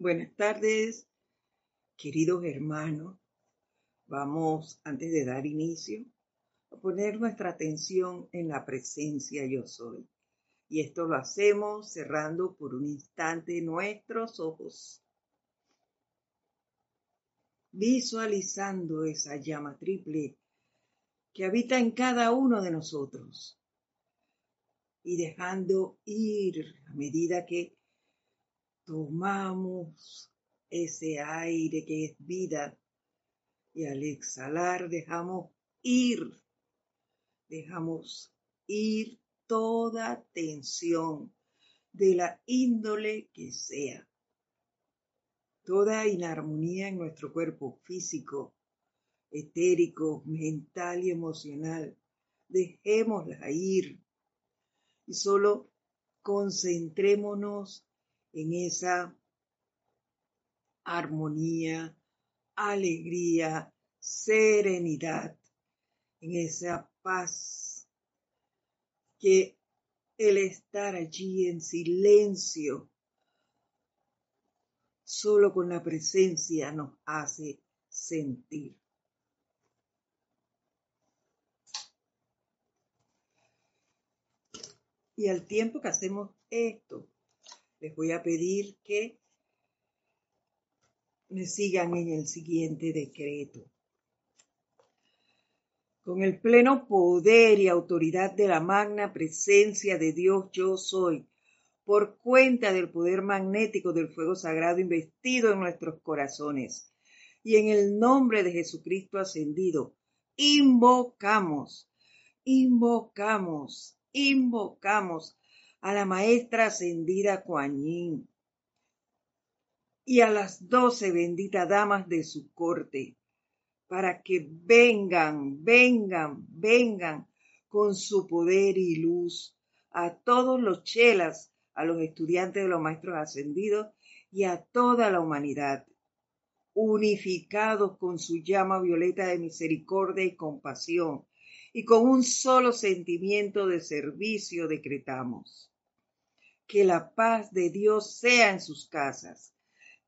Buenas tardes, queridos hermanos. Vamos, antes de dar inicio, a poner nuestra atención en la presencia yo soy. Y esto lo hacemos cerrando por un instante nuestros ojos, visualizando esa llama triple que habita en cada uno de nosotros y dejando ir a medida que tomamos ese aire que es vida. Y al exhalar dejamos ir, dejamos ir toda tensión de la índole que sea, toda inarmonía en nuestro cuerpo físico, etérico, mental y emocional. Dejémosla ir. Y solo concentrémonos en esa armonía, alegría, serenidad, en esa paz que el estar allí en silencio, solo con la presencia nos hace sentir. Y al tiempo que hacemos esto, les voy a pedir que me sigan en el siguiente decreto. Con el pleno poder y autoridad de la magna presencia de Dios yo soy, por cuenta del poder magnético del fuego sagrado investido en nuestros corazones, y en el nombre de Jesucristo ascendido, invocamos, invocamos, invocamos a la maestra ascendida Kuan Yin y a las doce benditas damas de su corte, para que vengan, vengan, vengan con su poder y luz a todos los chelas, a los estudiantes de los maestros ascendidos y a toda la humanidad, unificados con su llama violeta de misericordia y compasión, y con un solo sentimiento de servicio decretamos que la paz de Dios sea en sus casas,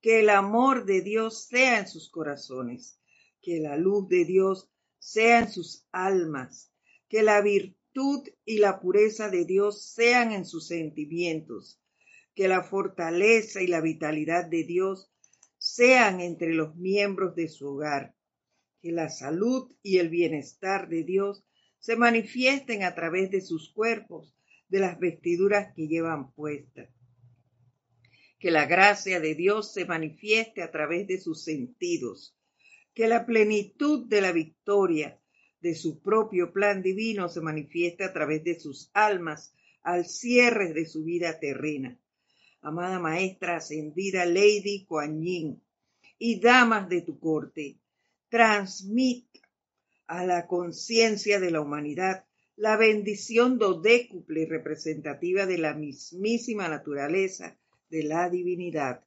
que el amor de Dios sea en sus corazones, que la luz de Dios sea en sus almas, que la virtud y la pureza de Dios sean en sus sentimientos, que la fortaleza y la vitalidad de Dios sean entre los miembros de su hogar, que la salud y el bienestar de Dios se manifiesten a través de sus cuerpos, de las vestiduras que llevan puestas. Que la gracia de Dios se manifieste a través de sus sentidos. Que la plenitud de la victoria de su propio plan divino se manifieste a través de sus almas al cierre de su vida terrena. Amada maestra ascendida Lady Kuan Yin y damas de tu corte, transmita a la conciencia de la humanidad la bendición dodécuple representativa de la mismísima naturaleza de la divinidad.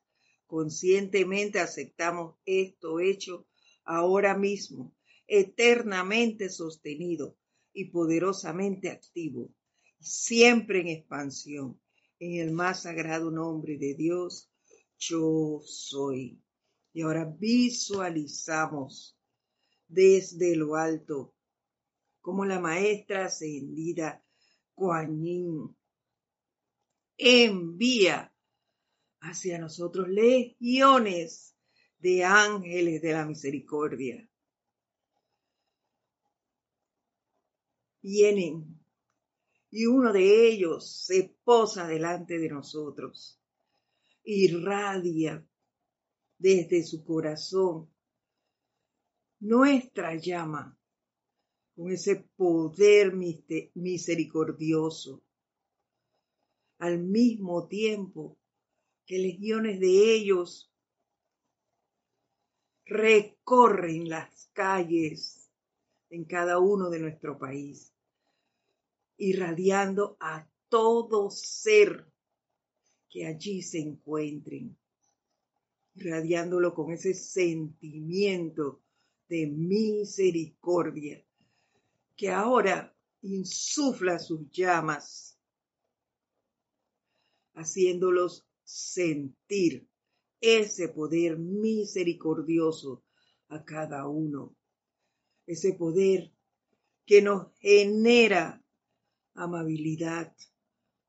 Conscientemente aceptamos esto hecho ahora mismo, eternamente sostenido y poderosamente activo, siempre en expansión, en el más sagrado nombre de Dios, yo soy. Y ahora visualizamos desde lo alto como la maestra ascendida Kuan envía hacia nosotros legiones de ángeles de la misericordia. Vienen y uno de ellos se posa delante de nosotros, irradia desde su corazón nuestra llama con ese poder misericordioso, al mismo tiempo que legiones de ellos recorren las calles en cada uno de nuestro país, irradiando a todo ser que allí se encuentren, irradiándolo con ese sentimiento de misericordia que ahora insufla sus llamas, haciéndolos sentir ese poder misericordioso a cada uno. Ese poder que nos genera amabilidad,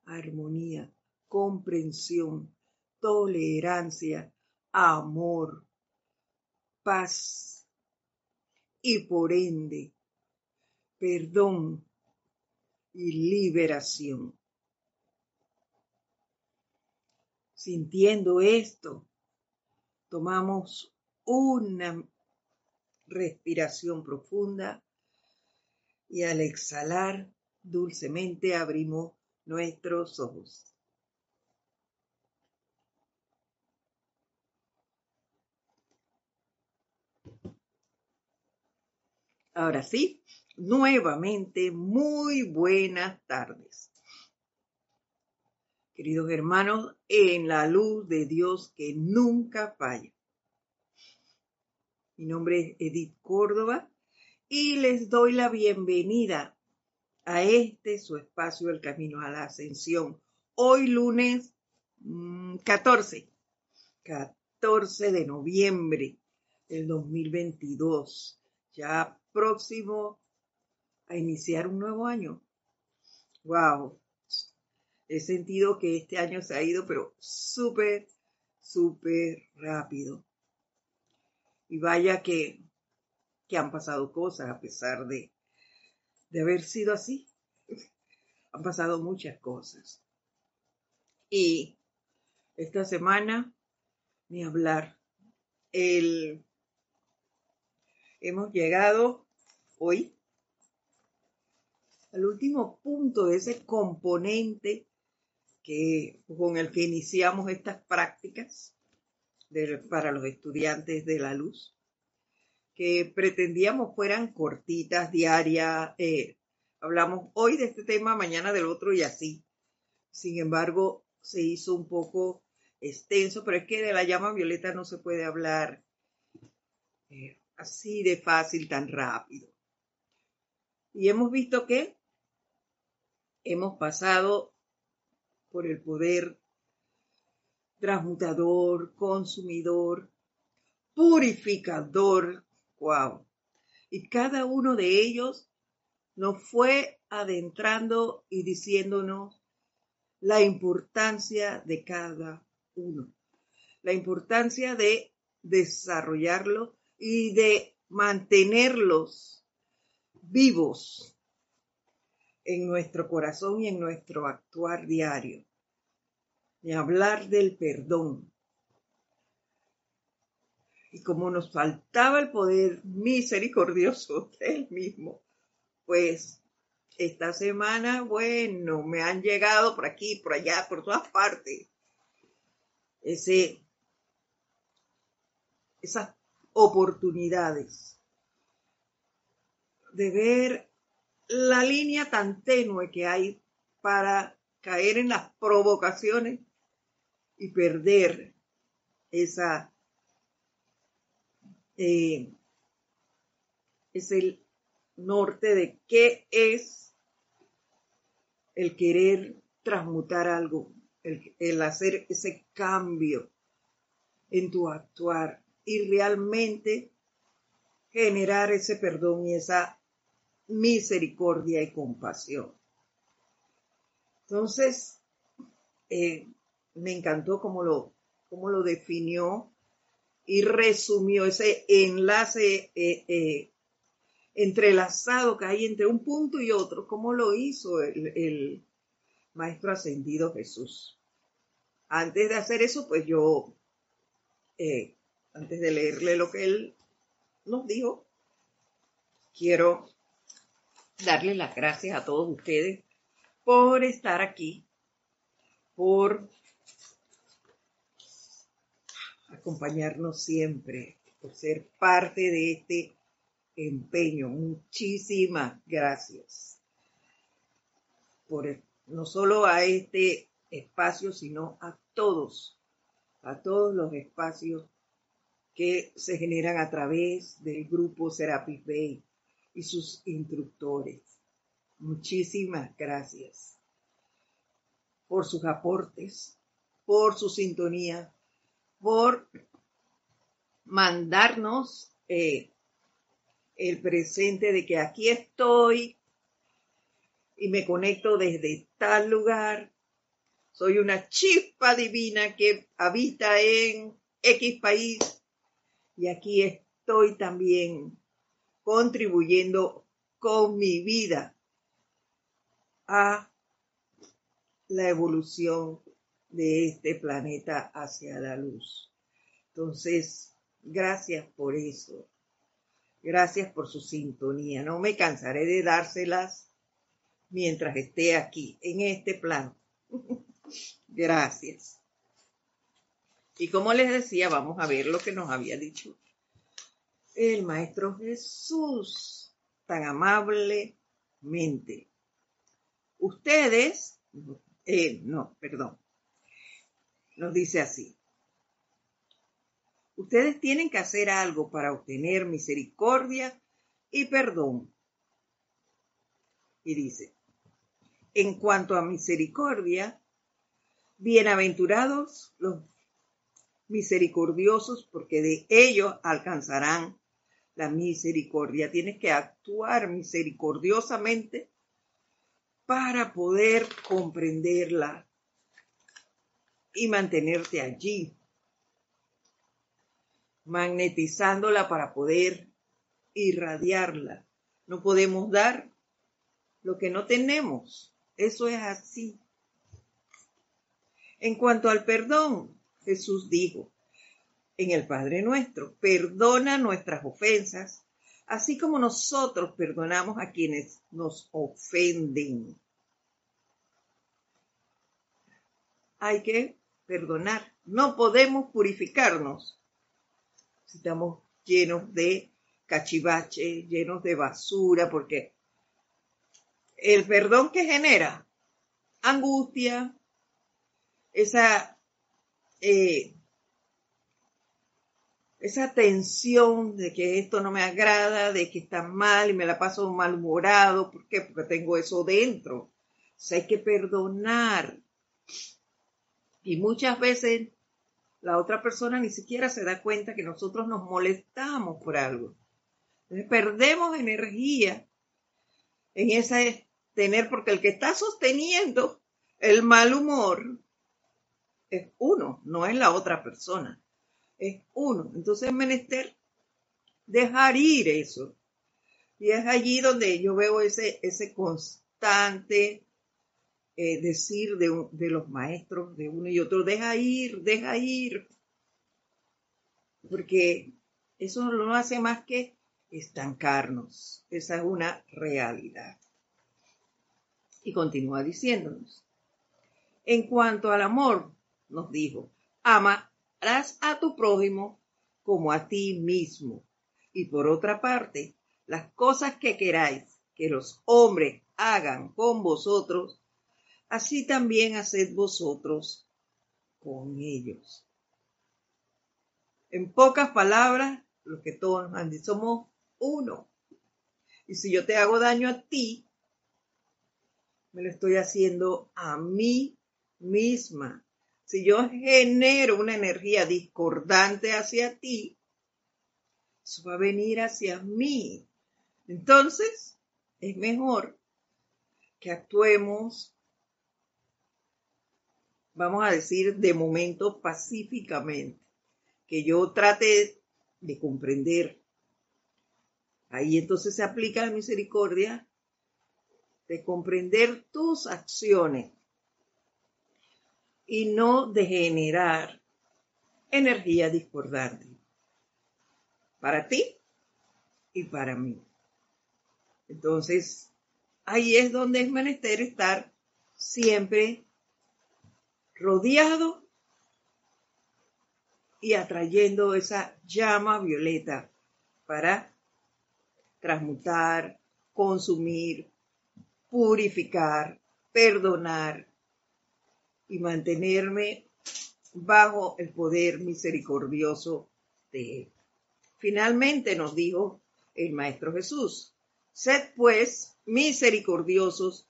armonía, comprensión, tolerancia, amor, paz y por ende perdón y liberación. Sintiendo esto, tomamos una respiración profunda y al exhalar dulcemente abrimos nuestros ojos. Ahora sí, nuevamente muy buenas tardes. Queridos hermanos, en la luz de Dios que nunca falla. Mi nombre es Edith Córdoba y les doy la bienvenida a este su espacio El Camino a la Ascensión. Hoy lunes 14, mm, 14 de noviembre del 2022, ya próximo a iniciar un nuevo año. Wow, he sentido que este año se ha ido, pero súper, súper rápido. Y vaya que, que han pasado cosas a pesar de, de haber sido así. Han pasado muchas cosas. Y esta semana, ni hablar, el, hemos llegado hoy al último punto de ese componente que, con el que iniciamos estas prácticas para los estudiantes de la luz que pretendíamos fueran cortitas, diarias. Eh, hablamos hoy de este tema, mañana del otro y así. Sin embargo, se hizo un poco extenso, pero es que de la llama violeta no se puede hablar eh, así de fácil, tan rápido. Y hemos visto que hemos pasado por el poder transmutador, consumidor, purificador, Wow. Y cada uno de ellos nos fue adentrando y diciéndonos la importancia de cada uno, la importancia de desarrollarlo y de mantenerlos vivos en nuestro corazón y en nuestro actuar diario, de hablar del perdón, y como nos faltaba el poder misericordioso del mismo, pues esta semana, bueno, me han llegado por aquí, por allá, por todas partes, ese, esas oportunidades de ver la línea tan tenue que hay para caer en las provocaciones y perder esa eh, es el norte de qué es el querer transmutar algo, el, hacer ese cambio en tu actuar y realmente generar ese perdón y esa misericordia y compasión. Entonces, eh, me encantó cómo lo, cómo lo definió y resumió ese enlace eh, eh, entrelazado que hay entre un punto y otro, como lo hizo el, Maestro Ascendido Jesús. Antes de hacer eso, pues yo, antes de leerle lo que él nos dijo, quiero darle las gracias a todos ustedes por estar aquí, por acompañarnos siempre, por ser parte de este empeño. Muchísimas gracias por no solo a este espacio, sino a todos, a todos los espacios que se generan a través del grupo Serapis Bay y sus instructores. Muchísimas gracias por sus aportes, por su sintonía, por mandarnos eh, el presente de que aquí estoy y me conecto desde tal lugar. Soy una chispa divina que habita en X país y aquí estoy también contribuyendo con mi vida a la evolución de este planeta hacia la luz. Entonces, gracias por eso. Gracias por su sintonía. No me cansaré de dárselas mientras esté aquí, en este plano. gracias. Y como les decía, vamos a ver lo que nos había dicho el Maestro Jesús tan amablemente. Ustedes, eh, no, perdón, nos dice así. Ustedes tienen que hacer algo para obtener misericordia y perdón. Y dice, en cuanto a misericordia, bienaventurados los misericordiosos, porque de ellos alcanzarán la misericordia. Tienes que actuar misericordiosamente para poder comprenderla y mantenerte allí, magnetizándola para poder irradiarla. No podemos dar lo que no tenemos. Eso es así. En cuanto al perdón, Jesús dijo, en el Padre nuestro. Perdona nuestras ofensas, así como nosotros perdonamos a quienes nos ofenden. Hay que perdonar. No podemos purificarnos si estamos llenos de cachivache, llenos de basura, porque el perdón que genera angustia, esa eh, esa tensión de que esto no me agrada, de que está mal y me la paso malhumorado. ¿Por qué? Porque tengo eso dentro. O sea, hay que perdonar. Y muchas veces la otra persona ni siquiera se da cuenta que nosotros nos molestamos por algo. Entonces perdemos energía en esa tener, porque el que está sosteniendo el mal humor es uno, no es la otra persona es uno. Entonces es menester dejar ir eso. Y es allí donde yo veo ese, ese constante eh, decir de, de los maestros de uno y otro, deja ir, deja ir. Porque eso no hace más que estancarnos. Esa es una realidad. Y continúa diciéndonos. En cuanto al amor, nos dijo, ama harás a tu prójimo como a ti mismo. Y por otra parte, las cosas que queráis que los hombres hagan con vosotros, así también haced vosotros con ellos. En pocas palabras, lo que todos han dicho, somos uno. Y si yo te hago daño a ti, me lo estoy haciendo a mí misma. Si yo genero una energía discordante hacia ti, eso va a venir hacia mí. Entonces, es mejor que actuemos, vamos a decir, de momento pacíficamente, que yo trate de comprender. Ahí entonces se aplica la misericordia de comprender tus acciones y no de generar energía discordante para ti y para mí. Entonces, ahí es donde es menester estar siempre rodeado y atrayendo esa llama violeta para transmutar, consumir, purificar, perdonar, y mantenerme bajo el poder misericordioso de Él. Finalmente nos dijo el Maestro Jesús, sed pues misericordiosos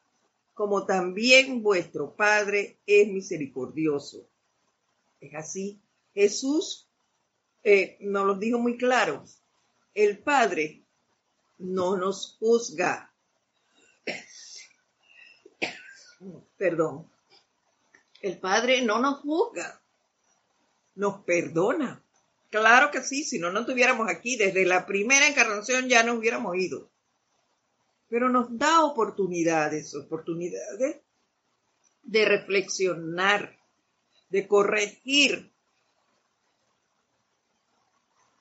como también vuestro Padre es misericordioso. Es así Jesús eh, nos lo dijo muy claro. El Padre no nos juzga. Perdón. El Padre no nos juzga, nos perdona. Claro que sí, si no, no estuviéramos aquí. Desde la primera encarnación ya nos hubiéramos ido. Pero nos da oportunidades, oportunidades de reflexionar, de corregir.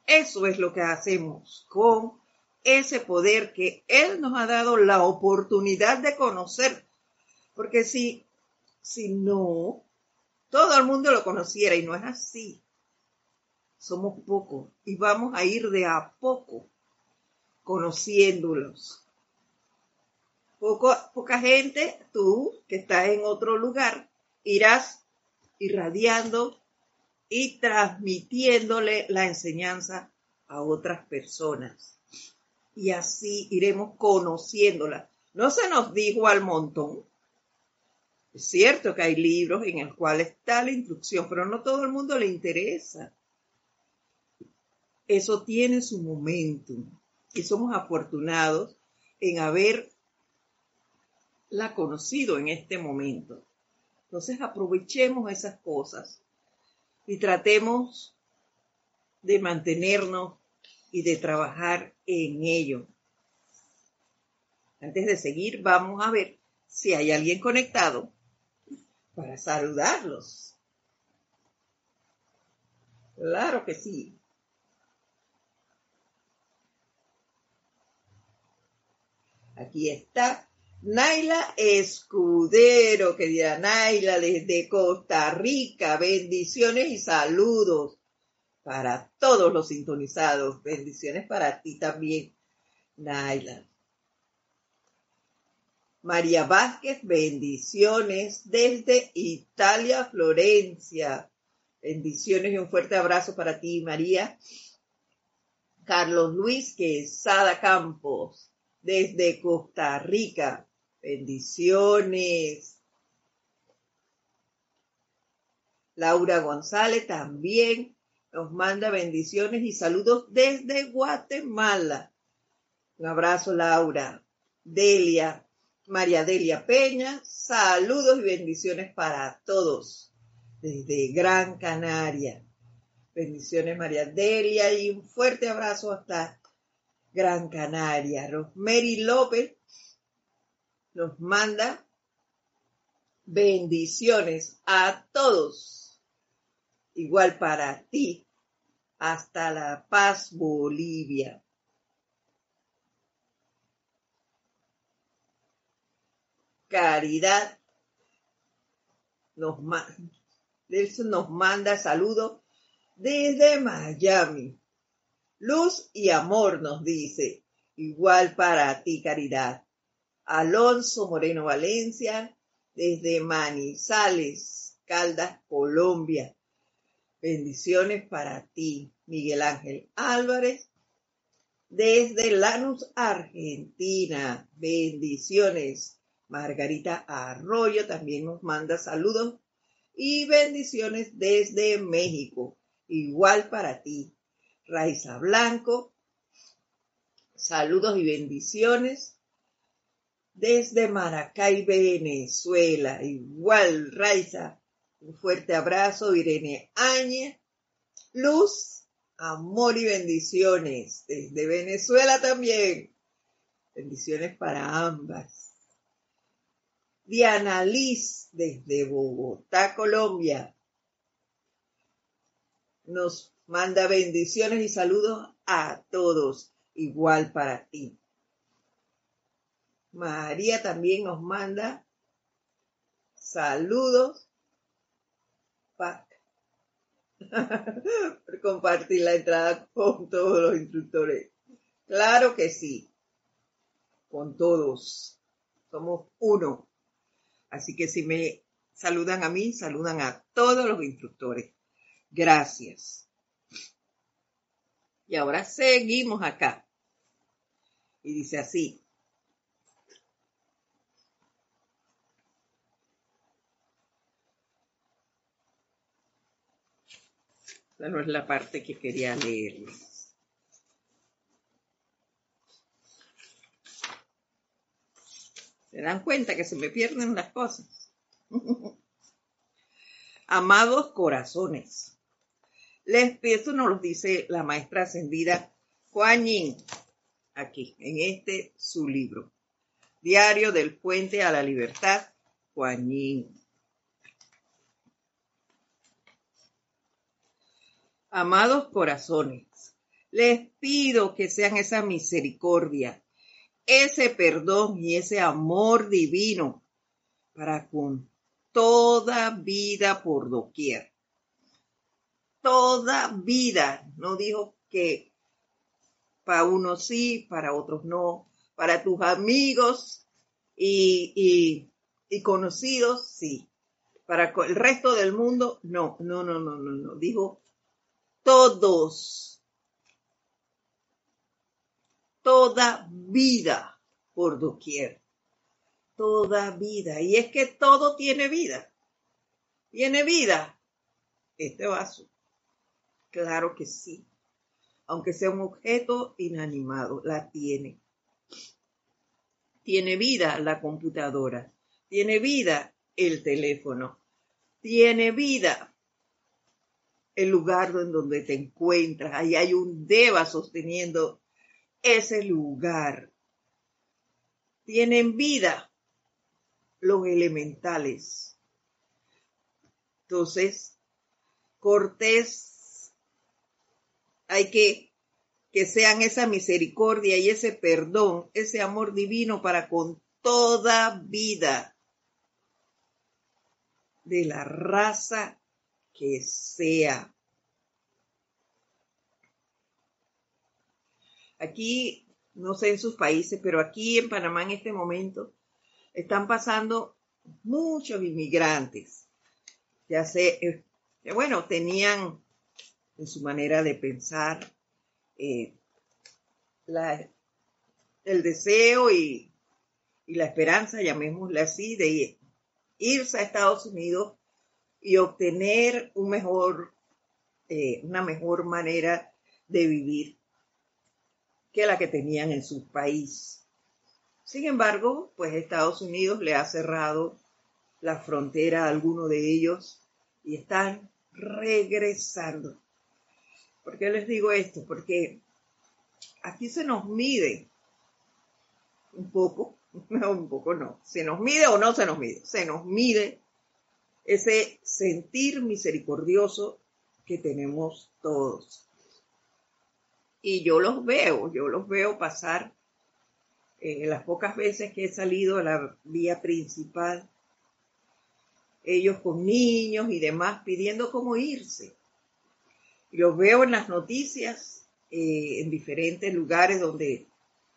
Eso es lo que hacemos con ese poder que Él nos ha dado la oportunidad de conocer. Porque si, si no, todo el mundo lo conociera y no es así somos pocos y vamos a ir de a poco conociéndolos. Poco, poca gente, tú que estás en otro lugar, irás irradiando y transmitiéndole la enseñanza a otras personas. Y así iremos conociéndola. No se nos dijo al montón. Es cierto que hay libros en el cual está la instrucción, pero no todo el mundo le interesa eso tiene su momento y somos afortunados en haberla conocido en este momento. Entonces aprovechemos esas cosas y tratemos de mantenernos y de trabajar en ello. Antes de seguir, vamos a ver si hay alguien conectado para saludarlos. Claro que sí. Aquí está Naila Escudero, querida Naila, desde Costa Rica. Bendiciones y saludos para todos los sintonizados. Bendiciones para ti también, Naila. María Vázquez, bendiciones desde Italia, Florencia. Bendiciones y un fuerte abrazo para ti, María. Carlos Luis Quesada Campos desde Costa Rica. Bendiciones. Laura González también nos manda bendiciones y saludos desde Guatemala. Un abrazo, Laura. Delia, María Delia Peña, saludos y bendiciones para todos desde Gran Canaria. Bendiciones, María Delia, y un fuerte abrazo hasta Gran Canaria. Rosemary López nos manda bendiciones a todos. Igual para ti. Hasta La Paz, Bolivia. Caridad nos, nos manda saludos desde Miami. Luz y amor nos dice, igual para ti caridad. Alonso Moreno Valencia, desde Manizales, Caldas, Colombia. Bendiciones para ti, Miguel Ángel Álvarez, desde Lanús, Argentina. Bendiciones. Margarita Arroyo también nos manda saludos y bendiciones desde México. Igual para ti. Raiza Blanco. Saludos y bendiciones desde Maracay, Venezuela. Igual, Raiza, un fuerte abrazo. Irene Áñez. Luz, amor y bendiciones desde Venezuela también. Bendiciones para ambas. Diana Liz desde Bogotá, Colombia. Nos Manda bendiciones y saludos a todos, igual para ti. María también nos manda saludos para por compartir la entrada con todos los instructores. Claro que sí, con todos. Somos uno. Así que si me saludan a mí, saludan a todos los instructores. Gracias. Y ahora seguimos acá. Y dice así. Esa no es la parte que quería leerles. ¿Se dan cuenta que se me pierden las cosas? Amados corazones. Les, eso nos lo dice la maestra ascendida Juan aquí, en este su libro. Diario del Puente a la Libertad, Juan Amados corazones, les pido que sean esa misericordia, ese perdón y ese amor divino para con toda vida por doquier. Toda vida, no dijo que para unos sí, para otros no, para tus amigos y, y conocidos sí, para el resto del mundo no, no, no, no, no, no, dijo todos, toda vida por doquier, toda vida. Y es que todo tiene vida. ¿Tiene vida? Este vaso. Claro que sí. Aunque sea un objeto inanimado, la tiene. Tiene vida la computadora. Tiene vida el teléfono. Tiene vida el lugar en donde te encuentras. Ahí hay un Deva sosteniendo ese lugar. Tienen vida los elementales. Entonces, Cortés, hay que que sean esa misericordia y ese perdón, ese amor divino para con toda vida de la raza que sea. Aquí, no sé en sus países, pero aquí en Panamá en este momento están pasando muchos inmigrantes. Ya sé, eh, bueno, tenían en su manera de pensar eh, el deseo y, y la esperanza, llamémosle así, de irse a Estados Unidos y obtener un mejor, eh, una mejor manera de vivir que la que tenían en su país. Sin embargo, pues Estados Unidos le ha cerrado la frontera a algunos de ellos y están regresando. ¿Por qué les digo esto? Porque aquí se nos mide un poco, no, un poco no, se nos mide o no se nos mide, se nos mide ese sentir misericordioso que tenemos todos. Y yo los veo, yo los veo pasar eh, las pocas veces que he salido a la vía principal, ellos con niños y demás pidiendo cómo irse. Los veo en las noticias, eh, en diferentes lugares donde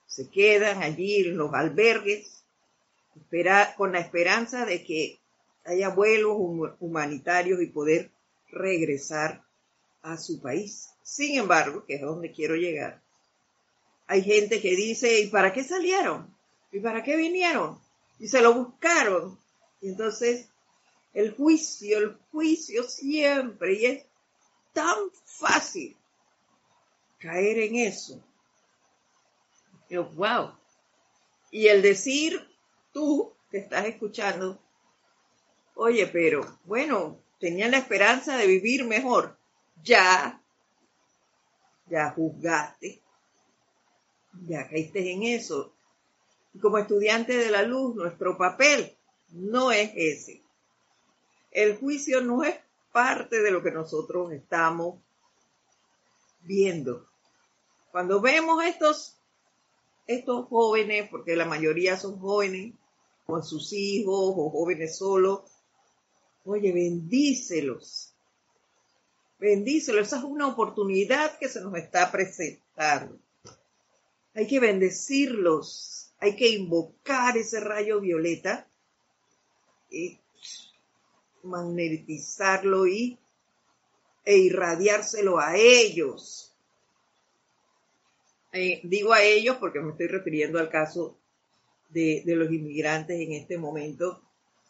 se quedan allí en los albergues, con la esperanza de que haya vuelos humanitarios y poder regresar a su país. Sin embargo, que es donde quiero llegar, hay gente que dice, ¿y para qué salieron? ¿Y para qué vinieron? Y se lo buscaron. Y entonces, el juicio, el juicio siempre, y es tan fácil caer en eso. Yo, wow. Y el decir, tú que estás escuchando, Oye, pero bueno, tenía la esperanza de vivir mejor. Ya, ya juzgaste, ya caíste en eso. Y como estudiante de la luz, nuestro papel no es ese. El juicio no es parte de lo que nosotros estamos viendo. Cuando vemos estos, estos jóvenes, porque la mayoría son jóvenes, con sus hijos o jóvenes solos, Oye, bendícelos. Bendícelos. Esa es una oportunidad que se nos está presentando. Hay que bendecirlos. Hay que invocar ese rayo violeta y magnetizarlo y, e irradiárselo a ellos. Eh, digo a ellos porque me estoy refiriendo al caso de, de los inmigrantes en este momento.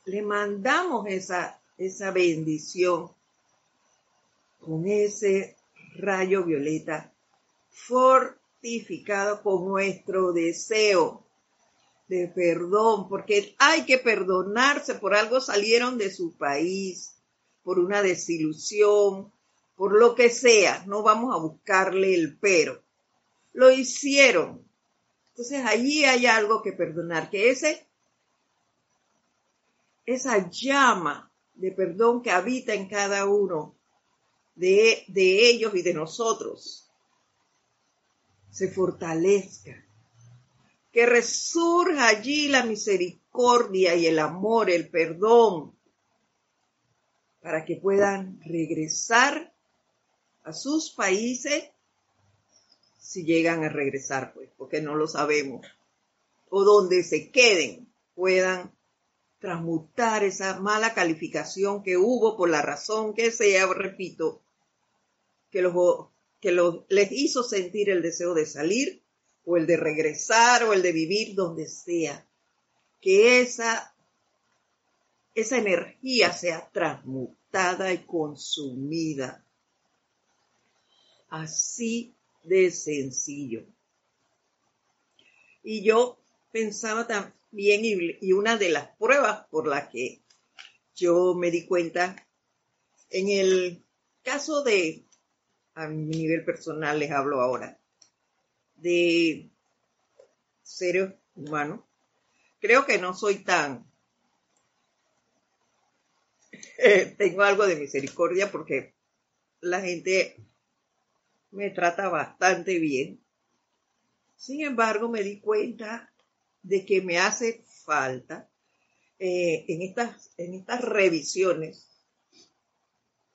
Le mandamos esa esa bendición con ese rayo violeta fortificado con nuestro deseo de perdón, porque hay que perdonarse, por algo salieron de su país, por una desilusión, por lo que sea, no vamos a buscarle el pero. Lo hicieron. Entonces allí hay algo que perdonar, que ese, esa llama de perdón que habita en cada uno de, de ellos y de nosotros se fortalezca. Que resurja allí la misericordia y el amor, el perdón, para que puedan regresar a sus países si llegan a regresar, pues, porque no lo sabemos. O donde se queden, puedan transmutar esa mala calificación que hubo por la razón que sea, repito, que, los, que los, les hizo sentir el deseo de salir o el de regresar o el de vivir donde sea. Que esa, esa energía sea transmutada y consumida. Así de sencillo. Y yo pensaba también, y una de las pruebas por las que yo me di cuenta, en el caso de a mi nivel personal les hablo ahora, de seres humanos. Creo que no soy tan... Eh, tengo algo de misericordia porque la gente me trata bastante bien. Sin embargo, me di cuenta de que me hace falta eh, en, estas, en estas revisiones,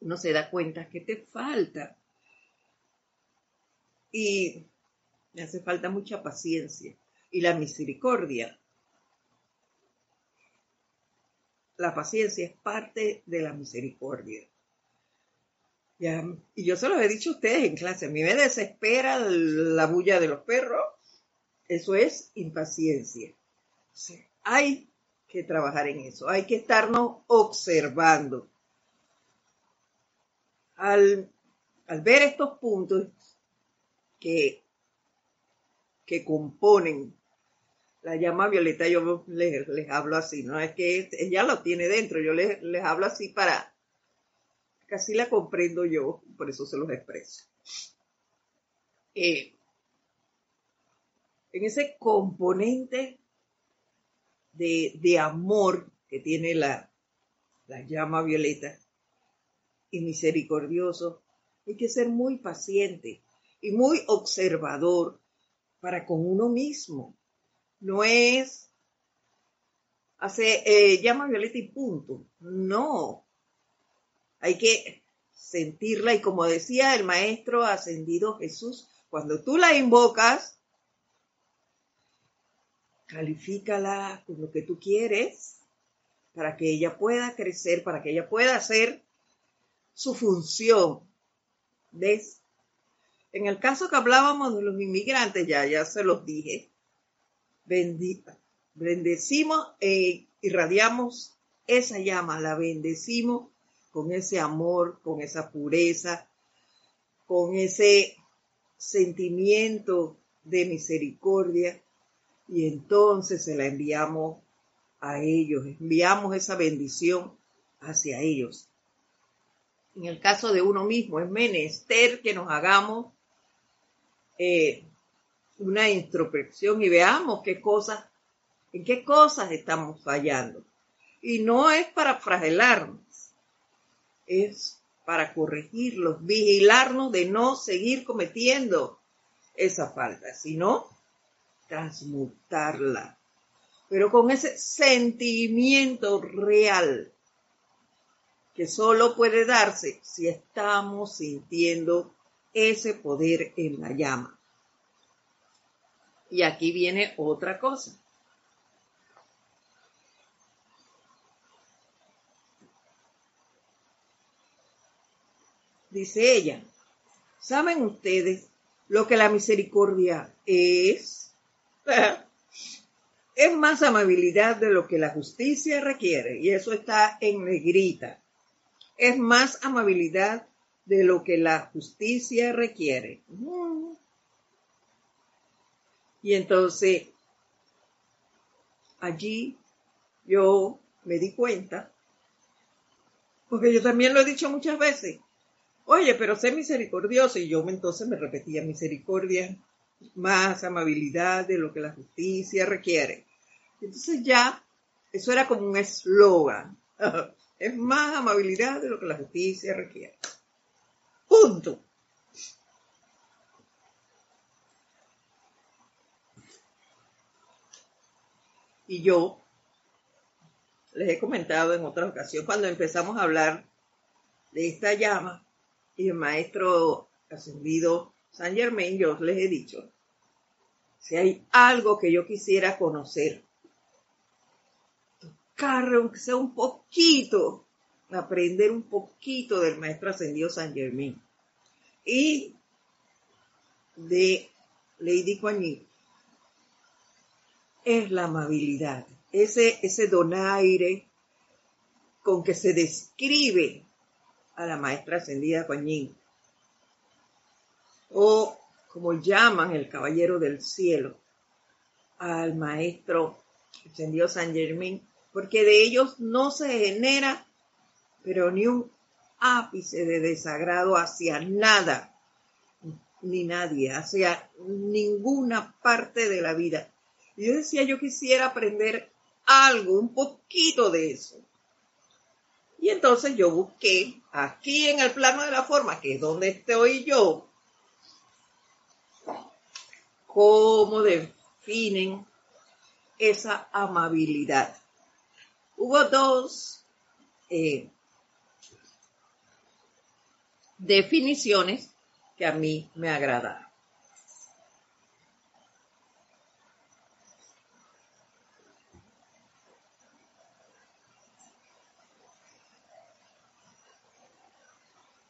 uno se da cuenta que te falta y me hace falta mucha paciencia y la misericordia. La paciencia es parte de la misericordia. y yo se lo he dicho a ustedes en clase, a mí me desespera la bulla de los perros. Eso es impaciencia. hay que trabajar en eso, hay que estarnos observando. Al, al ver estos puntos, que, que componen la llama violeta, yo les, hablo así, no es que ella lo tiene dentro, yo les, les hablo así para, casi la comprendo yo, por eso se los expreso. Eh, en ese componente de, de, amor que tiene la, la llama violeta y misericordioso, hay que ser muy paciente y muy observador para con uno mismo. No es hacer eh, llama violeta y punto. No. Hay que sentirla y como decía el maestro ascendido Jesús, cuando tú la invocas, califícala con lo que tú quieres para que ella pueda crecer, para que ella pueda hacer su función. ¿Ves? En el caso que hablábamos de los inmigrantes, ya, ya se los dije, bendecimos e irradiamos esa llama, la bendecimos con ese amor, con esa pureza, con ese sentimiento de misericordia y entonces se la enviamos a ellos, enviamos esa bendición hacia ellos. En el caso de uno mismo, es menester que nos hagamos eh, una introspección y veamos qué cosas, en qué cosas estamos fallando. Y no es para fragelarnos, es para corregirlos, vigilarnos de no seguir cometiendo esa falta, sino transmutarla. Pero con ese sentimiento real que solo puede darse si estamos sintiendo ese poder en la llama. Y aquí viene otra cosa. Dice ella, ¿saben ustedes lo que la misericordia es? es más amabilidad de lo que la justicia requiere, y eso está en negrita. Es más amabilidad de lo que la justicia requiere. Y entonces, allí yo me di cuenta, porque yo también lo he dicho muchas veces, oye, pero sé misericordioso, y yo entonces me repetía misericordia, más amabilidad de lo que la justicia requiere. Entonces ya, eso era como un eslogan, es más amabilidad de lo que la justicia requiere. Y yo les he comentado en otra ocasión cuando empezamos a hablar de esta llama y el maestro ascendido San Germain, yo les he dicho, si hay algo que yo quisiera conocer, tocar, aunque sea un poquito, aprender un poquito del maestro ascendido San Germain y de Lady Kuan es la amabilidad, ese, ese donaire con que se describe a la maestra ascendida Kuan o como llaman el caballero del cielo al maestro ascendido San Germain, porque de ellos no se genera, pero ni un ápice de desagrado hacia nada, ni nadie, hacia ninguna parte de la vida. Y yo decía, yo quisiera aprender algo, un poquito de eso. Y entonces yo busqué aquí en el plano de la forma, que es donde estoy yo, cómo definen esa amabilidad. Hubo dos eh, definiciones que a mí me agradaron.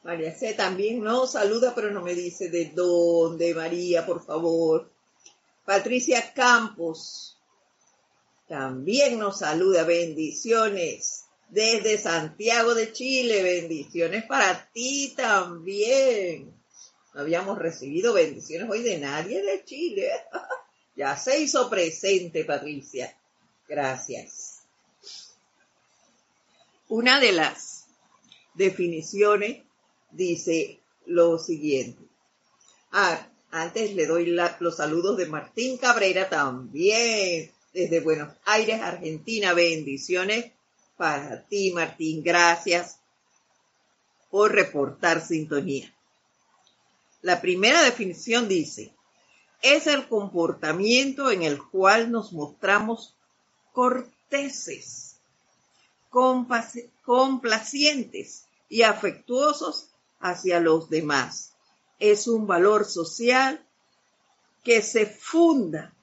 María C. también no saluda, pero no me dice de dónde, María, por favor. Patricia Campos también nos saluda. Bendiciones desde Santiago de Chile. Bendiciones para ti también. No habíamos recibido bendiciones hoy de nadie de Chile. ya se hizo presente, Patricia. Gracias. Una de las definiciones dice lo siguiente. Ah, antes le doy los saludos de Martín Cabrera también, desde Buenos Aires, Argentina. Bendiciones para ti, Martín. Gracias por reportar sintonía. La primera definición dice, es el comportamiento en el cual nos mostramos corteses, complacientes y afectuosos hacia los demás. Es un valor social que se funda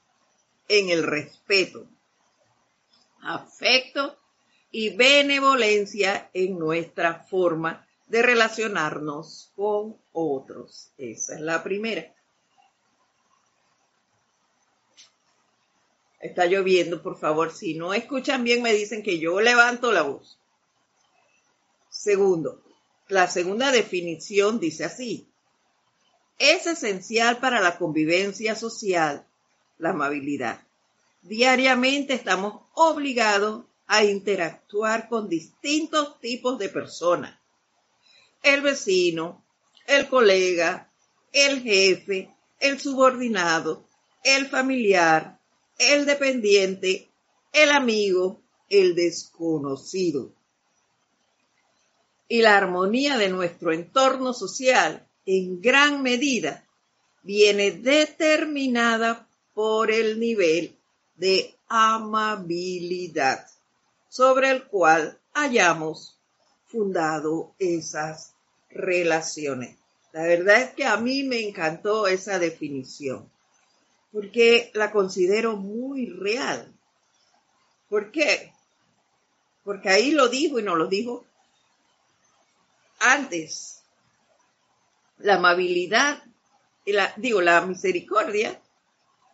en el respeto, afecto y benevolencia en nuestra forma de relacionarnos con otros. Esa es la primera. Está lloviendo, por favor. Si no escuchan bien, me dicen que yo levanto la voz. Segundo, la segunda definición dice así. Es esencial para la convivencia social la amabilidad. Diariamente estamos obligados a interactuar con distintos tipos de personas. El vecino, el colega, el jefe, el subordinado, el familiar, el dependiente, el amigo, el desconocido y la armonía de nuestro entorno social en gran medida viene determinada por el nivel de amabilidad sobre el cual hayamos fundado esas relaciones. La verdad es que a mí me encantó esa definición, porque la considero muy real. ¿Por qué? Porque ahí lo dijo y nos lo dijo antes. La amabilidad, la, digo, la misericordia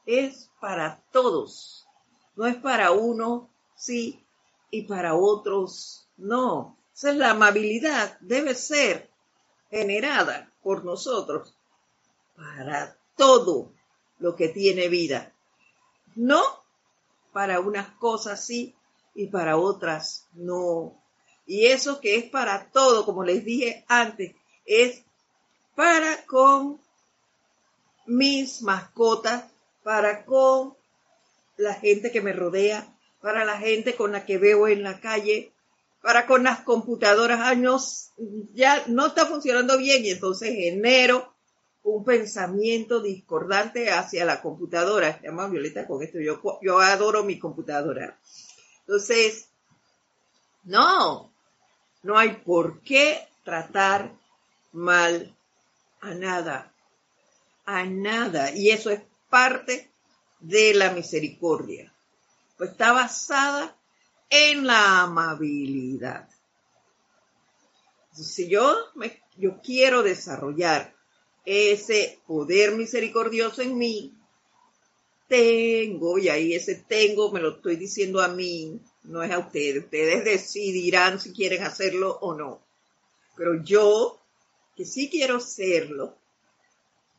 es para todos. No es para uno, sí, y para otros, no. Esa es la amabilidad, debe ser generada por nosotros para todo lo que tiene vida. No para unas cosas sí y para otras no. Y eso que es para todo, como les dije antes, es para con mis mascotas, para con la gente que me rodea, para la gente con la que veo en la calle, para con las computadoras. años ya no está funcionando bien y entonces genero un pensamiento discordante hacia la computadora. Llama Violeta con esto. Yo, yo adoro mi computadora. Entonces, no, no hay por qué tratar mal a nada, a nada. Y eso es parte de la misericordia. Pues está basada en la amabilidad. Si yo, yo quiero desarrollar ese poder misericordioso en mí, tengo, y ahí ese tengo me lo estoy diciendo a mí, no es a ustedes. Ustedes decidirán si quieren hacerlo o no. Pero yo, que sí quiero serlo,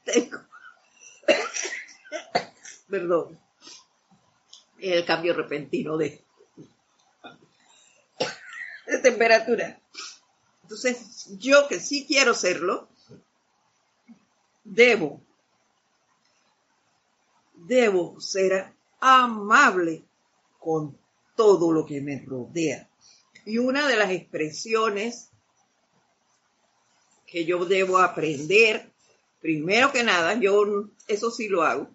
tengo, perdón, el cambio repentino de, de temperatura. Entonces, yo que sí quiero serlo, debo, debo ser amable con todo lo que me rodea. Y una de las expresiones que yo debo aprender, primero que nada, yo eso sí lo hago,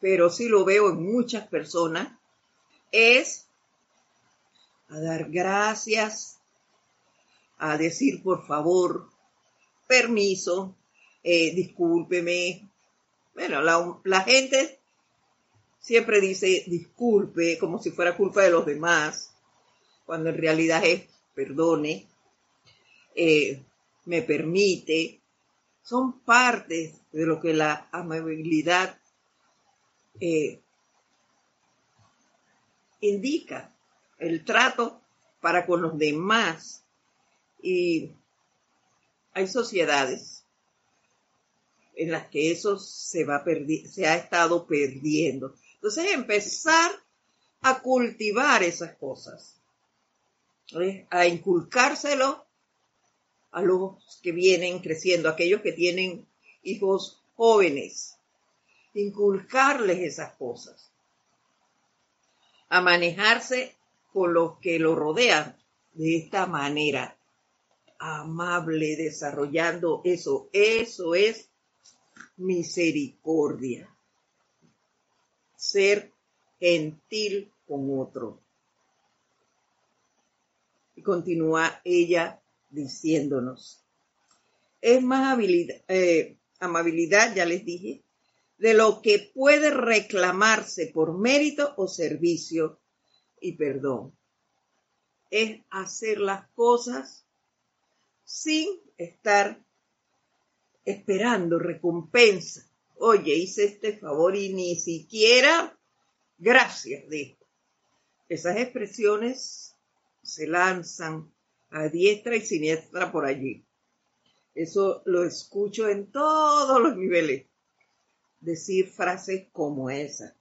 pero sí lo veo en muchas personas, es a dar gracias, a decir por favor, permiso, eh, discúlpeme. Bueno, la, gente siempre dice disculpe como si fuera culpa de los demás, cuando en realidad es perdone, eh, me permite, son partes de lo que la amabilidad eh, indica, el trato para con los demás. Y hay sociedades en las que eso se va se ha estado perdiendo. Entonces, empezar a cultivar esas cosas, a inculcárselo a los que vienen creciendo, aquellos que tienen hijos jóvenes, inculcarles esas cosas, a manejarse con los que lo rodean de esta manera amable, desarrollando eso. Eso es misericordia ser gentil con otro. Y continúa ella diciéndonos, es más habilidad, eh, amabilidad, ya les dije, de lo que puede reclamarse por mérito o servicio y perdón. Es hacer las cosas sin estar esperando recompensa oye, hice este favor y ni siquiera gracias de Esas expresiones se lanzan a diestra y siniestra por allí. Eso lo escucho en todos los niveles. Decir frases como esa.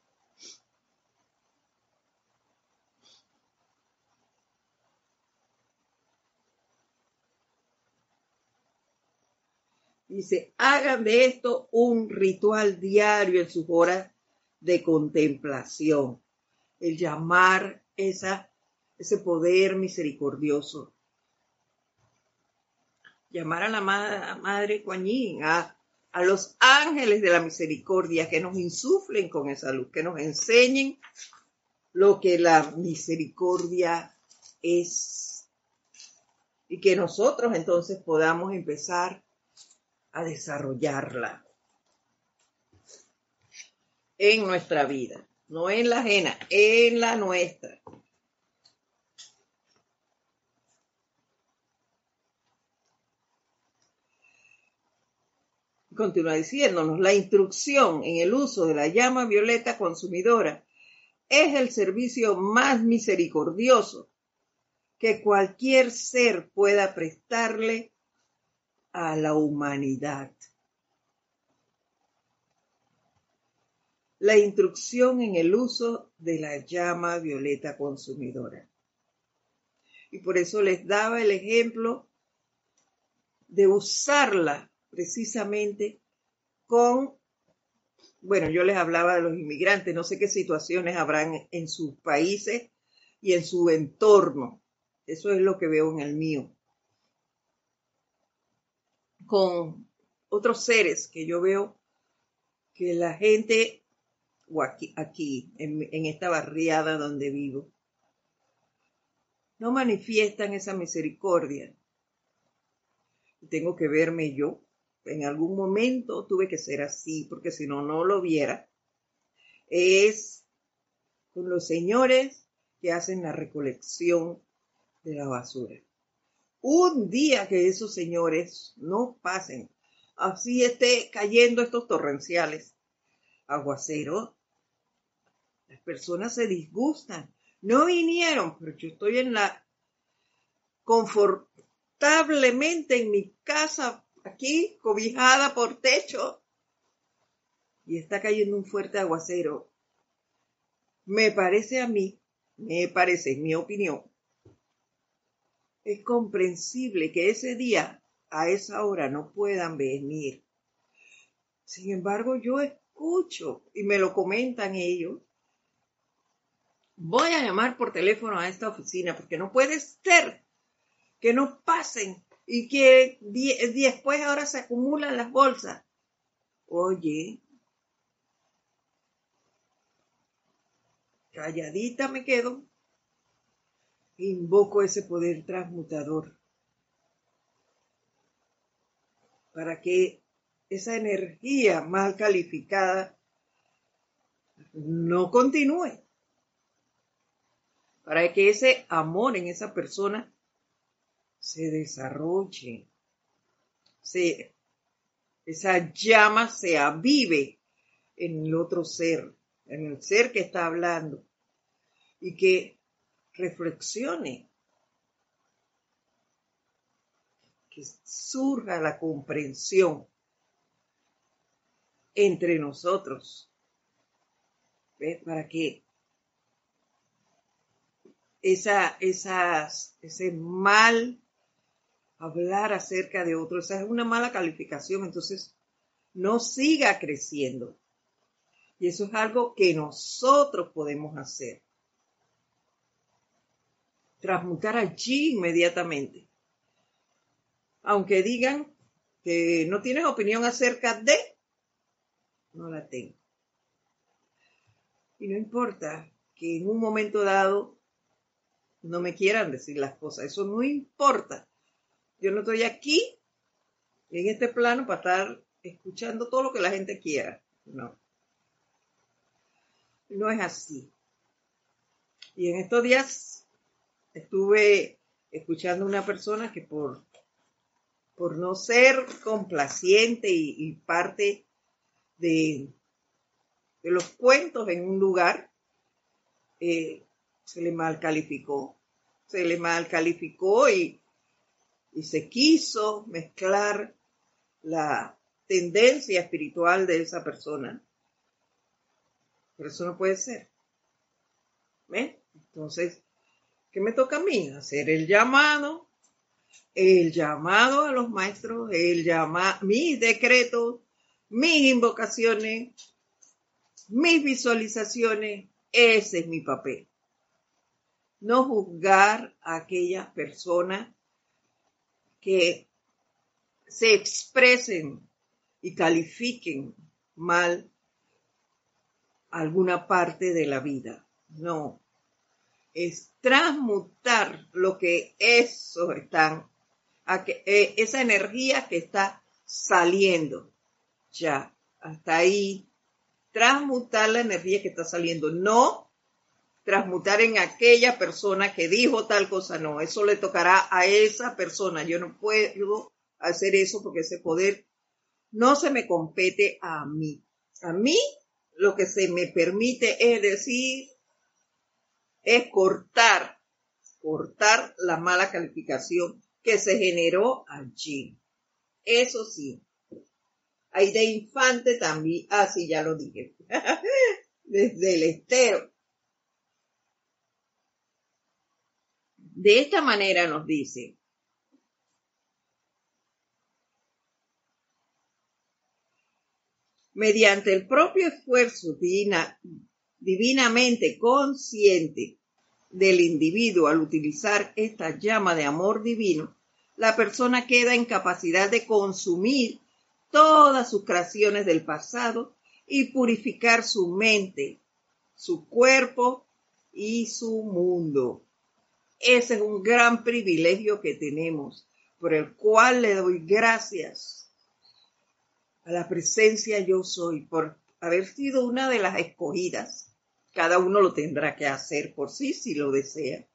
Dice, hagan de esto un ritual diario en sus horas de contemplación. El llamar esa, ese poder misericordioso. Llamar a la Madre Coañín, a, a los ángeles de la misericordia que nos insuflen con esa luz, que nos enseñen lo que la misericordia es. Y que nosotros entonces podamos empezar a desarrollarla en nuestra vida, no en la ajena, en la nuestra. Continúa diciéndonos, la instrucción en el uso de la llama violeta consumidora es el servicio más misericordioso que cualquier ser pueda prestarle a la humanidad. La instrucción en el uso de la llama violeta consumidora. Y por eso les daba el ejemplo de usarla precisamente con, bueno, yo les hablaba de los inmigrantes, no sé qué situaciones habrán en sus países y en su entorno. Eso es lo que veo en el mío. Con otros seres que yo veo que la gente, o aquí, aquí en, en esta barriada donde vivo, no manifiestan esa misericordia. Tengo que verme yo. En algún momento tuve que ser así, porque si no, no lo viera. Es con los señores que hacen la recolección de la basura. Un día que esos señores no pasen, así esté cayendo estos torrenciales, aguacero, las personas se disgustan. No vinieron, pero yo estoy en la confortablemente en mi casa aquí, cobijada por techo, y está cayendo un fuerte aguacero. Me parece a mí, me parece, en mi opinión, es comprensible que ese día, a esa hora, no puedan venir. Sin embargo, yo escucho y me lo comentan ellos. Voy a llamar por teléfono a esta oficina porque no puede ser que no pasen y que después ahora se acumulan las bolsas. Oye, calladita me quedo. Invoco ese poder transmutador para que esa energía mal calificada no continúe, para que ese amor en esa persona se desarrolle, se, esa llama se avive en el otro ser, en el ser que está hablando, y que reflexione, que surja la comprensión entre nosotros, para que esa, esas, ese mal hablar acerca de otro, esa es una mala calificación, entonces no siga creciendo. Y eso es algo que nosotros podemos hacer transmutar allí inmediatamente. Aunque digan que no tienes opinión acerca de, no la tengo. Y no importa que en un momento dado no me quieran decir las cosas, eso no importa. Yo no estoy aquí en este plano para estar escuchando todo lo que la gente quiera. No. No es así. Y en estos días estuve escuchando a una persona que por, por no ser complaciente y, parte de, de, los cuentos en un lugar, eh, se le mal calificó, se le mal calificó y, y se quiso mezclar la tendencia espiritual de esa persona. Pero eso no puede ser. ¿Ven? Entonces, ¿Qué me toca a mí? Hacer el llamado, el llamado a los maestros, el llamado, mis decretos, mis invocaciones, mis visualizaciones. Ese es mi papel. No juzgar a aquellas personas que se expresen y califiquen mal alguna parte de la vida. No, es transmutar lo que eso están, eh, esa energía que está saliendo. Ya, hasta ahí. Transmutar la energía que está saliendo. No transmutar en aquella persona que dijo tal cosa. No, eso le tocará a esa persona. Yo no puedo hacer eso porque ese poder no se me compete a mí. A mí lo que se me permite es decir, es cortar, cortar la mala calificación que se generó allí. Eso sí. Hay de infante también. Ah, sí, ya lo dije. Desde el estero. De esta manera nos dice, mediante el propio esfuerzo divina, divinamente consciente del individuo al utilizar esta llama de amor divino, la persona queda en capacidad de consumir todas sus creaciones del pasado y purificar su mente, su cuerpo y su mundo. Ese es un gran privilegio que tenemos, por el cual le doy gracias a la presencia yo soy, por haber sido una de las escogidas. Cada uno lo tendrá que hacer por sí si lo desea.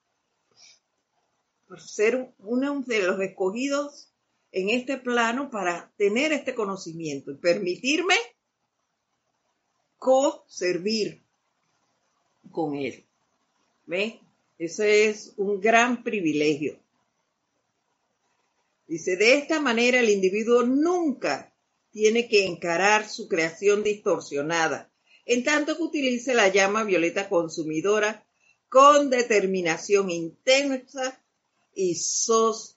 Por ser uno de los escogidos en este plano para tener este conocimiento y permitirme co-servir con él. ¿Ve? Ese es un gran privilegio. Dice, de esta manera el individuo nunca tiene que encarar su creación distorsionada, en tanto que utilice la llama violeta consumidora con determinación intensa y sostenida.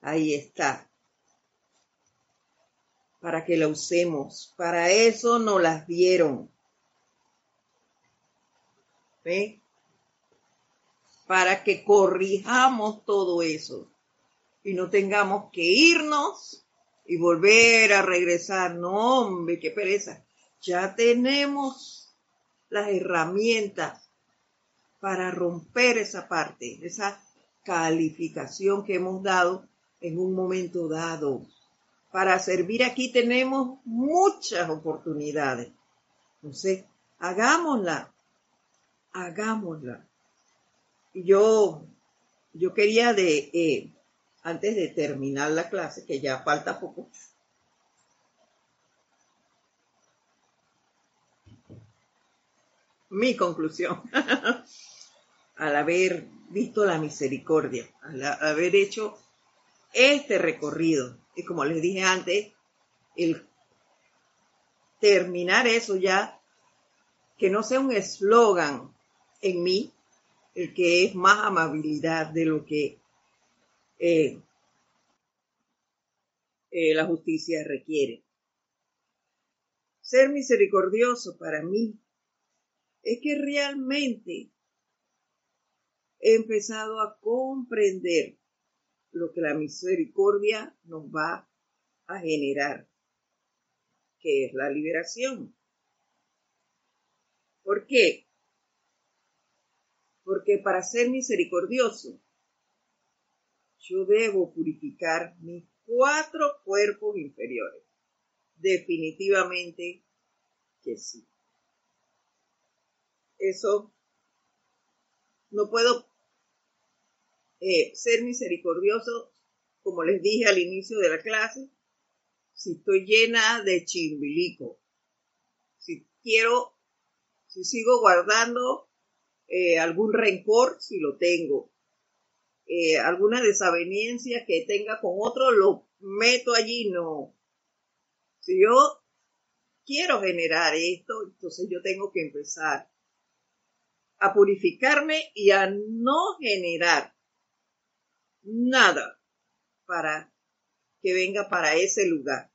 Ahí está. Para que la usemos. Para eso nos las dieron. Para que corrijamos todo eso y no tengamos que irnos y volver a regresar. No, hombre, qué pereza. Ya tenemos las herramientas para romper esa parte, esa calificación que hemos dado en un momento dado. Para servir aquí tenemos muchas oportunidades. Entonces, hagámosla hagámosla. Yo, yo quería de, eh, antes de terminar la clase, que ya falta poco, mi conclusión, al haber visto la misericordia, al haber hecho este recorrido, y como les dije antes, el terminar eso ya, que no sea un eslogan en mí, el que es más amabilidad de lo que eh, eh, la justicia requiere. Ser misericordioso para mí es que realmente he empezado a comprender lo que la misericordia nos va a generar, que es la liberación. ¿Por qué? Porque para ser misericordioso, yo debo purificar mis cuatro cuerpos inferiores. Definitivamente que sí. Eso no puedo eh, ser misericordioso, como les dije al inicio de la clase, si estoy llena de chimbilico. Si quiero, si sigo guardando eh, algún rencor si lo tengo, eh, alguna desaveniencia que tenga con otro, lo meto allí, no. Si yo quiero generar esto, entonces yo tengo que empezar a purificarme y a no generar nada para que venga para ese lugar.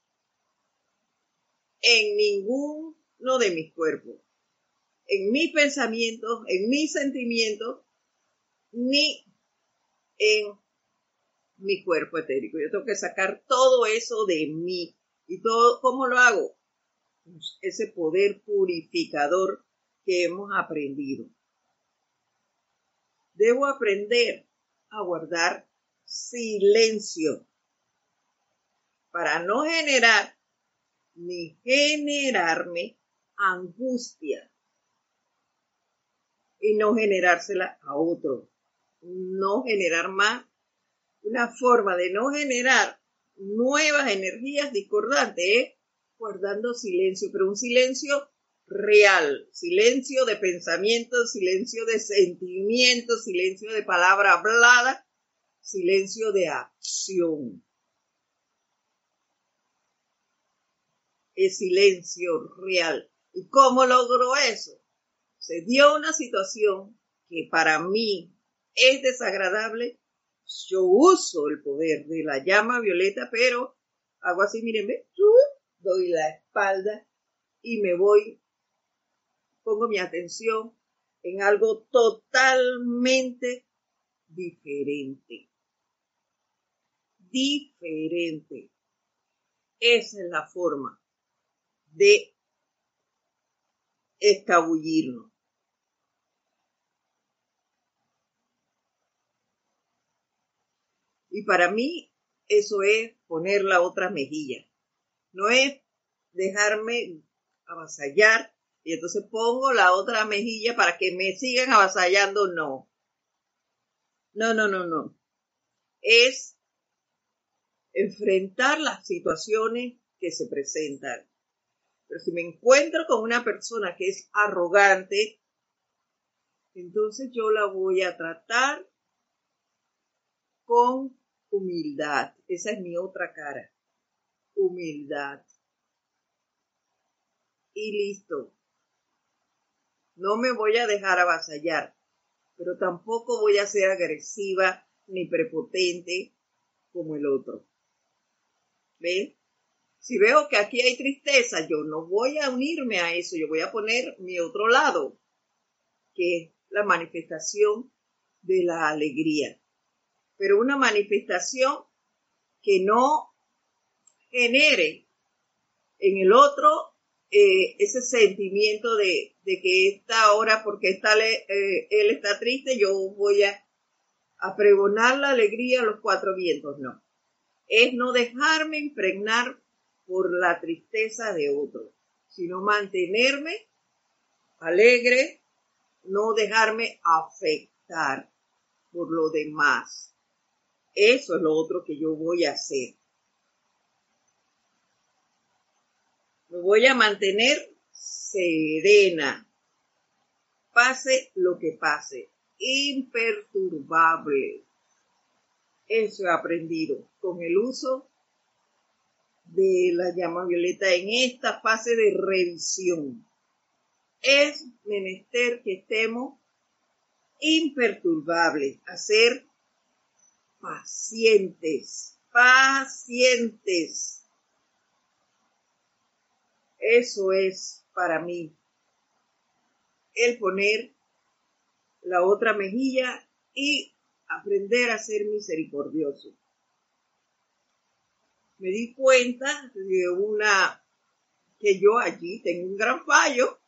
En ninguno de mis cuerpos en mis pensamientos, en mis sentimientos, ni en mi cuerpo etérico. Yo tengo que sacar todo eso de mí. ¿Y todo cómo lo hago? Pues ese poder purificador que hemos aprendido. Debo aprender a guardar silencio para no generar ni generarme angustia y no generársela a otro. No generar más. Una forma de no generar nuevas energías discordantes es guardando silencio, pero un silencio real, silencio de pensamiento, silencio de sentimiento, silencio de palabra hablada, silencio de acción. Es silencio real. ¿Y cómo logró eso? Se dio una situación que para mí es desagradable. Yo uso el poder de la llama violeta, pero hago así, miren, doy la espalda y me voy, pongo mi atención en algo totalmente diferente. Diferente. Esa es la forma de escabullirnos. Y para mí eso es poner la otra mejilla. No es dejarme avasallar y entonces pongo la otra mejilla para que me sigan avasallando. No. No, no, no, no. Es enfrentar las situaciones que se presentan. Pero si me encuentro con una persona que es arrogante, entonces yo la voy a tratar con humildad. Esa es mi otra cara. Humildad. Y listo. No me voy a dejar avasallar, pero tampoco voy a ser agresiva ni prepotente como el otro. ¿Ven? Si veo que aquí hay tristeza, yo no voy a unirme a eso, yo voy a poner mi otro lado, que es la manifestación de la alegría. Pero una manifestación que no genere en el otro eh, ese sentimiento de, que esta hora, porque está, eh, él está triste, yo voy a, a pregonar la alegría a los cuatro vientos, no es no dejarme impregnar por la tristeza de otro, sino mantenerme alegre, no dejarme afectar por lo demás. Eso es lo otro que yo voy a hacer. Me voy a mantener serena, pase lo que pase, imperturbable. Eso he aprendido con el uso de la llama violeta en esta fase de revisión. Es menester que estemos imperturbables, a ser pacientes, pacientes. Eso es para mí el poner la otra mejilla y aprender a ser misericordioso. Me di cuenta de una, que yo allí tengo un gran fallo.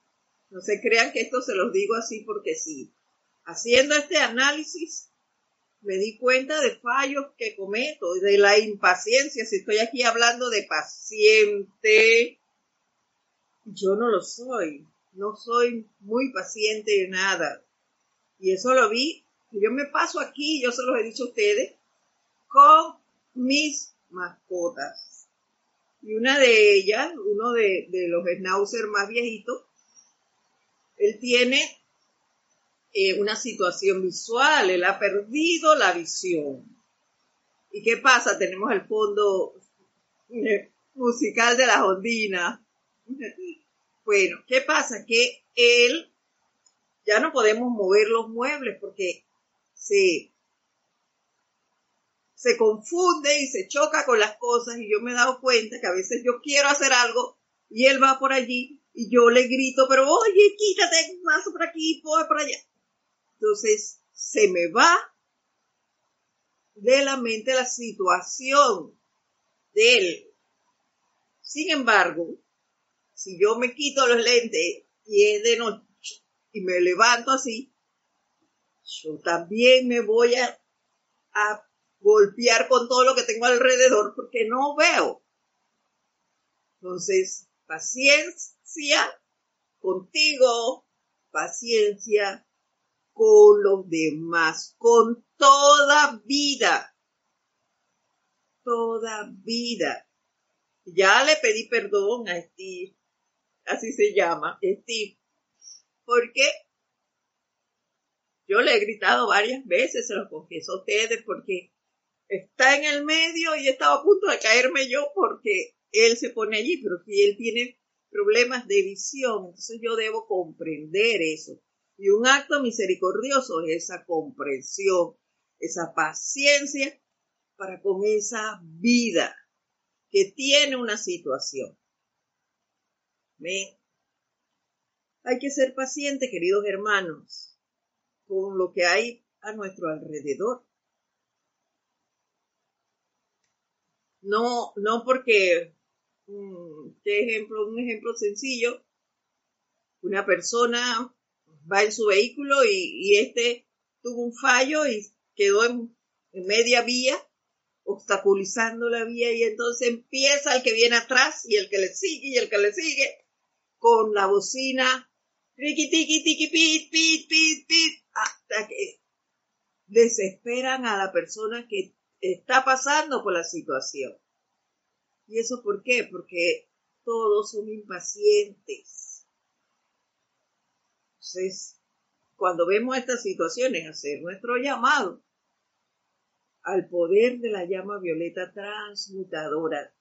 No se crean que esto se los digo así porque sí. Haciendo este análisis, me di cuenta de fallos que cometo, de la impaciencia. Si estoy aquí hablando de paciente, yo no lo soy. No soy muy paciente de nada. Y eso lo vi yo me paso aquí, yo se los he dicho a ustedes, con mis mascotas. Y una de ellas, uno de, los schnauzer más viejitos, él tiene eh, una situación visual, él ha perdido la visión. ¿Y qué pasa? Tenemos el fondo eh, musical de la ondina. Bueno, ¿qué pasa? Que él ya no podemos mover los muebles porque se, se confunde y se choca con las cosas y yo me he dado cuenta que a veces yo quiero hacer algo y él va por allí y yo le grito, pero oye, quítate más por aquí, por allá. Entonces se me va de la mente la situación de él. Sin embargo, si yo me quito los lentes y es de noche y me levanto así, yo también me voy a, golpear con todo lo que tengo alrededor porque no veo. Entonces, paciencia contigo, paciencia con los demás, con toda vida, toda vida. Ya le pedí perdón a Steve, así se llama, Steve, porque yo le he gritado varias veces, se lo confieso a ustedes, porque está en el medio y estaba a punto de caerme yo porque él se pone allí, pero si él tiene problemas de visión, entonces yo debo comprender eso. Y un acto misericordioso es esa comprensión, esa paciencia para con esa vida que tiene una situación. Hay que ser paciente, queridos hermanos, con lo que hay a nuestro alrededor. No, no porque, mm, ejemplo? Un ejemplo sencillo. Una persona va en su vehículo y, este tuvo un fallo y quedó en, media vía, obstaculizando la vía y entonces empieza el que viene atrás y el que le sigue y el que le sigue con la bocina tiki tiki tiki pit pit pit pit hasta que desesperan a la persona que está pasando por la situación. ¿Y eso por qué? Porque todos son impacientes. Entonces, cuando vemos estas situaciones, hacer nuestro llamado al poder de la llama violeta transmutadora,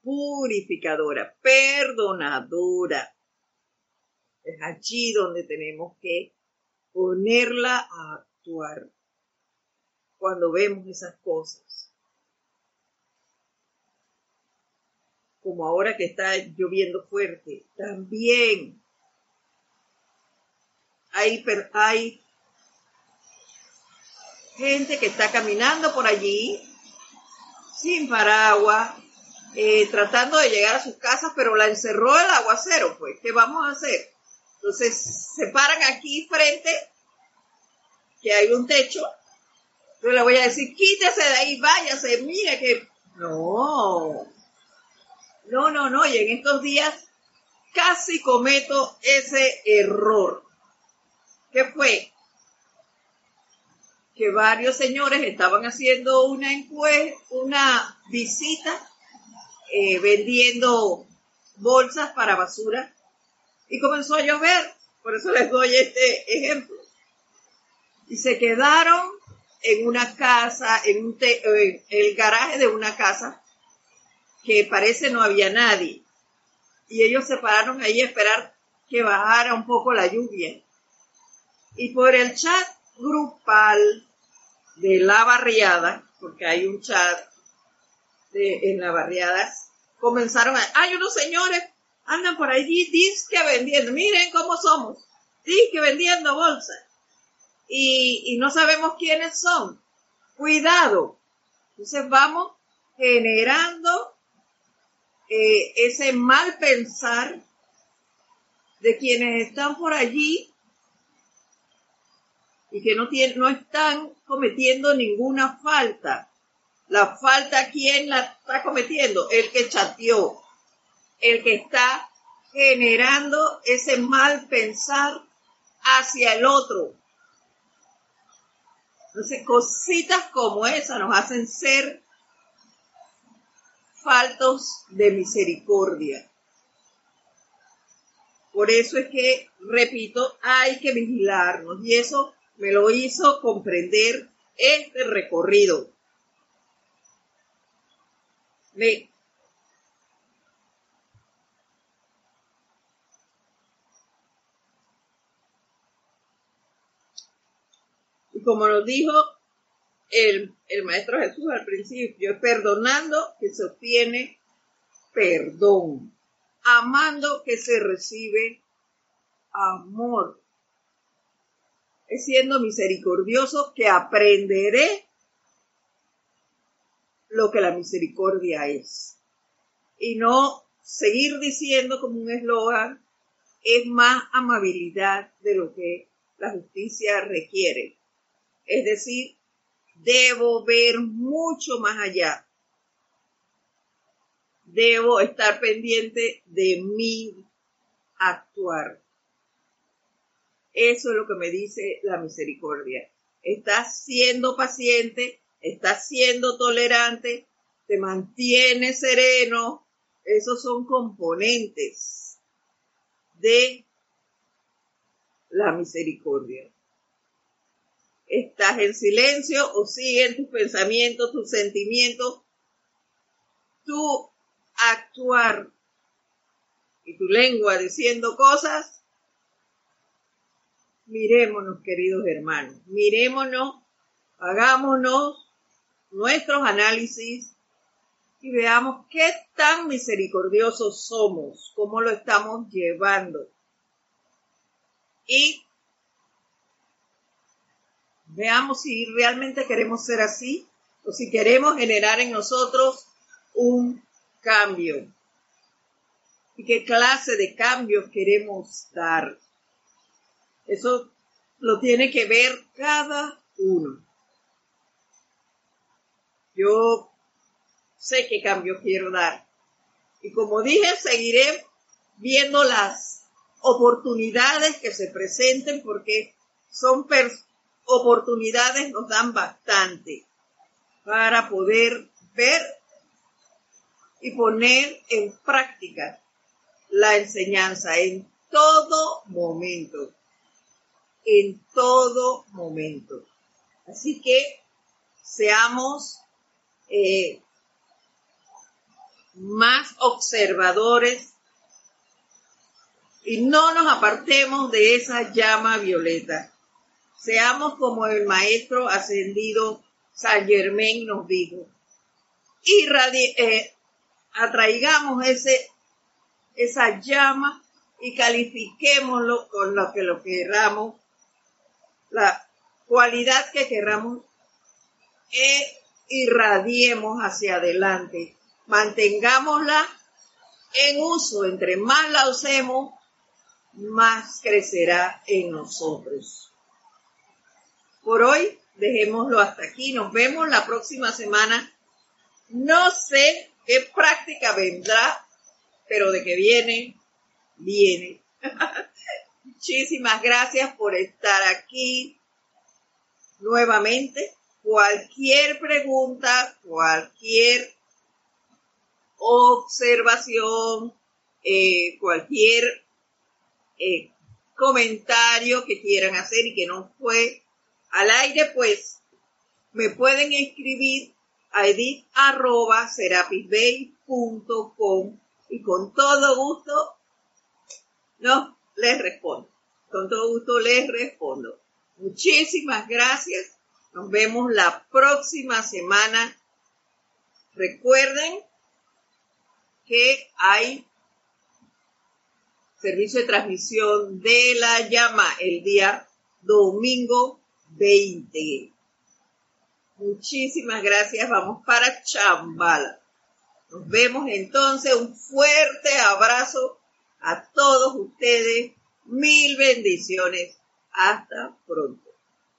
purificadora, perdonadora. Es allí donde tenemos que ponerla a actuar cuando vemos esas cosas. como ahora que está lloviendo fuerte, también hay, hay gente que está caminando por allí sin paraguas, eh, tratando de llegar a sus casas, pero la encerró el aguacero, pues, ¿qué vamos a hacer? Entonces se paran aquí frente, que hay un techo, yo le voy a decir, quítese de ahí, váyase, mire que... No, no, no, no, y en estos días casi cometo ese error. ¿Qué fue? Que varios señores estaban haciendo una una visita, eh, vendiendo bolsas para basura y comenzó a llover. Por eso les doy este ejemplo. Y se quedaron en una casa, en, un en el garaje de una casa que parece no había nadie. Y ellos se pararon ahí a esperar que bajara un poco la lluvia. Y por el chat grupal de la barriada, porque hay un chat en la barriada, comenzaron a, hay unos señores, andan por allí, disque vendiendo, miren cómo somos, disque vendiendo bolsas. Y, y no sabemos quiénes son. Cuidado. Entonces vamos generando eh, ese mal pensar de quienes están por allí y que no, no están cometiendo ninguna falta. La falta, ¿quién la está cometiendo? El que chateó, el que está generando ese mal pensar hacia el otro. Entonces, cositas como esa nos hacen ser faltos de misericordia. Por eso es que, repito, hay que vigilarnos y eso me lo hizo comprender este recorrido. Y como nos dijo el, Maestro Jesús al principio, perdonando que se obtiene perdón, amando que se recibe amor. Siendo misericordioso que aprenderé lo que la misericordia es. Y no seguir diciendo como un eslogan, es más amabilidad de lo que la justicia requiere. Es decir, Debo ver mucho más allá. Debo estar pendiente de mi actuar. Eso es lo que me dice la misericordia. Estás siendo paciente, estás siendo tolerante, te mantienes sereno. Esos son componentes de la misericordia estás en silencio o siguen tus pensamientos, tus sentimientos tu actuar y tu lengua diciendo cosas, mirémonos, queridos hermanos, mirémonos, hagámonos nuestros análisis y veamos qué tan misericordiosos somos, cómo lo estamos llevando. Y veamos si realmente queremos ser así o si queremos generar en nosotros un cambio. ¿Y qué clase de cambios queremos dar? Eso lo tiene que ver cada uno. Yo sé qué cambios quiero dar. Y como dije, seguiré viendo las oportunidades que se presenten porque son oportunidades, nos dan bastante para poder ver y poner en práctica la enseñanza en todo momento, en todo momento. Así que seamos eh, más observadores y no nos apartemos de esa llama violeta. Seamos como el maestro ascendido San Germain nos dijo. Y eh, atraigamos ese, esa llama y califiquémoslo con lo que lo queramos, la cualidad que queramos, e irradiemos hacia adelante. Mantengámosla en uso. Entre más la usemos, más crecerá en nosotros. Por hoy, dejémoslo hasta aquí. Nos vemos la próxima semana. No sé qué práctica vendrá, pero de que viene, viene. Muchísimas gracias por estar aquí nuevamente. Cualquier pregunta, cualquier observación, eh, cualquier eh, comentario que quieran hacer y que no fue al aire, pues me pueden escribir a edit.serapisbay.com y con todo gusto no les respondo. Con todo gusto les respondo. Muchísimas gracias. Nos vemos la próxima semana. Recuerden que hay servicio de transmisión de la llama el día domingo 20. Muchísimas gracias. Vamos para Chambala. Nos vemos entonces. Un fuerte abrazo a todos ustedes. Mil bendiciones. Hasta pronto.